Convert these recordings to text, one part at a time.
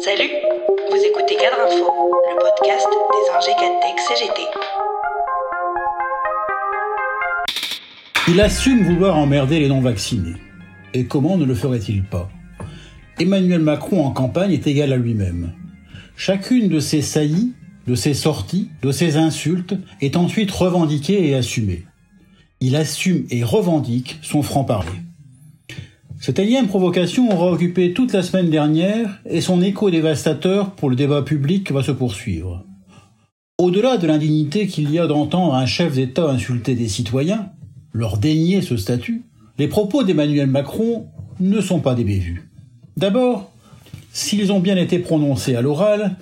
Salut, vous écoutez Cadre Info, le podcast des ingé Tech CGT. Il assume vouloir emmerder les non-vaccinés. Et comment ne le ferait-il pas? Emmanuel Macron en campagne est égal à lui-même. Chacune de ses saillies, de ses sorties, de ses insultes est ensuite revendiquée et assumée. Il assume et revendique son franc-parler. Cette énième provocation aura occupé toute la semaine dernière et son écho dévastateur pour le débat public va se poursuivre. Au-delà de l'indignité qu'il y a d'entendre un chef d'État insulter des citoyens, leur dénier ce statut, les propos d'Emmanuel Macron ne sont pas des bévues. D'abord, s'ils ont bien été prononcés à l'oral,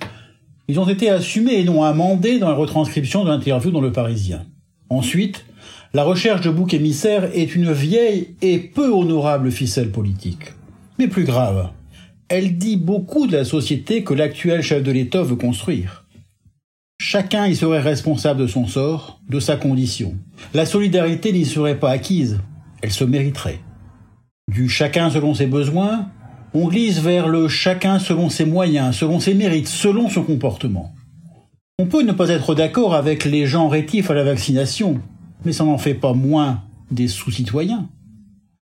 ils ont été assumés et non amendés dans la retranscription de l'interview dans Le Parisien. Ensuite, la recherche de bouc émissaire est une vieille et peu honorable ficelle politique. Mais plus grave, elle dit beaucoup de la société que l'actuel chef de l'État veut construire. Chacun y serait responsable de son sort, de sa condition. La solidarité n'y serait pas acquise, elle se mériterait. Du chacun selon ses besoins, on glisse vers le chacun selon ses moyens, selon ses mérites, selon son comportement. On peut ne pas être d'accord avec les gens rétifs à la vaccination, mais ça n'en fait pas moins des sous-citoyens.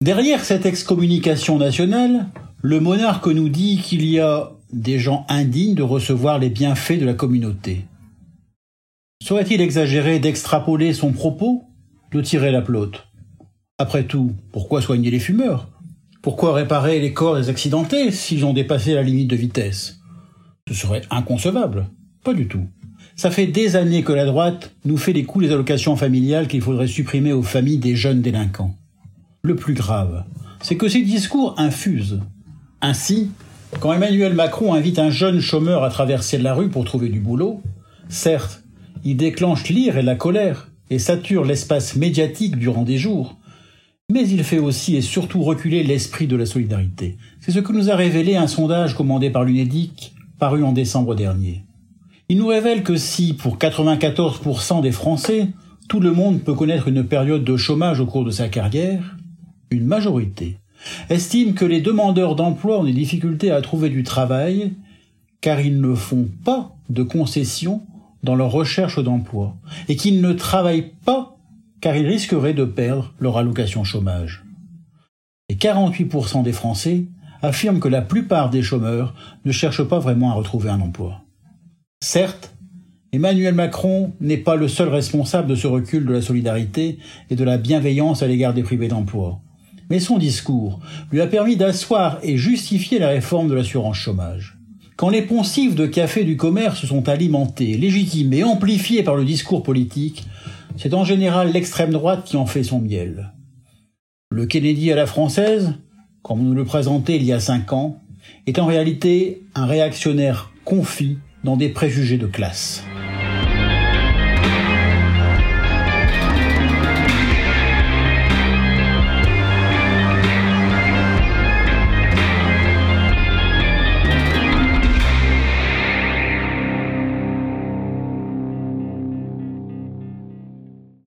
Derrière cette excommunication nationale, le monarque nous dit qu'il y a des gens indignes de recevoir les bienfaits de la communauté. Serait-il exagéré d'extrapoler son propos, de tirer la plotte Après tout, pourquoi soigner les fumeurs? Pourquoi réparer les corps des accidentés s'ils ont dépassé la limite de vitesse? Ce serait inconcevable. Pas du tout. Ça fait des années que la droite nous fait les coups des allocations familiales qu'il faudrait supprimer aux familles des jeunes délinquants. Le plus grave, c'est que ces discours infusent. Ainsi, quand Emmanuel Macron invite un jeune chômeur à traverser la rue pour trouver du boulot, certes, il déclenche l'ire et la colère et sature l'espace médiatique durant des jours, mais il fait aussi et surtout reculer l'esprit de la solidarité. C'est ce que nous a révélé un sondage commandé par l'UNEDIC paru en décembre dernier. Il nous révèle que si, pour 94% des Français, tout le monde peut connaître une période de chômage au cours de sa carrière, une majorité estime que les demandeurs d'emploi ont des difficultés à trouver du travail car ils ne font pas de concessions dans leur recherche d'emploi et qu'ils ne travaillent pas car ils risqueraient de perdre leur allocation chômage. Et 48% des Français affirment que la plupart des chômeurs ne cherchent pas vraiment à retrouver un emploi. Certes, Emmanuel Macron n'est pas le seul responsable de ce recul de la solidarité et de la bienveillance à l'égard des privés d'emploi. Mais son discours lui a permis d'asseoir et justifier la réforme de l'assurance chômage. Quand les poncifs de café du commerce sont alimentés, légitimés, et amplifiés par le discours politique, c'est en général l'extrême droite qui en fait son miel. Le Kennedy à la française, comme nous le présentait il y a cinq ans, est en réalité un réactionnaire confit dans des préjugés de classe.